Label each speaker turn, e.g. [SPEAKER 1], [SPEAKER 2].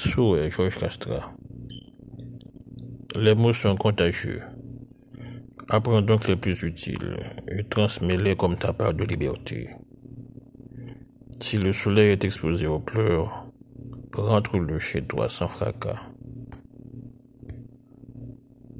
[SPEAKER 1] Georges Castra. Les mots sont contagieux. Apprends donc les plus utiles et transmets-les comme ta part de liberté. Si le soleil est exposé aux pleurs, rentre-le chez toi sans fracas.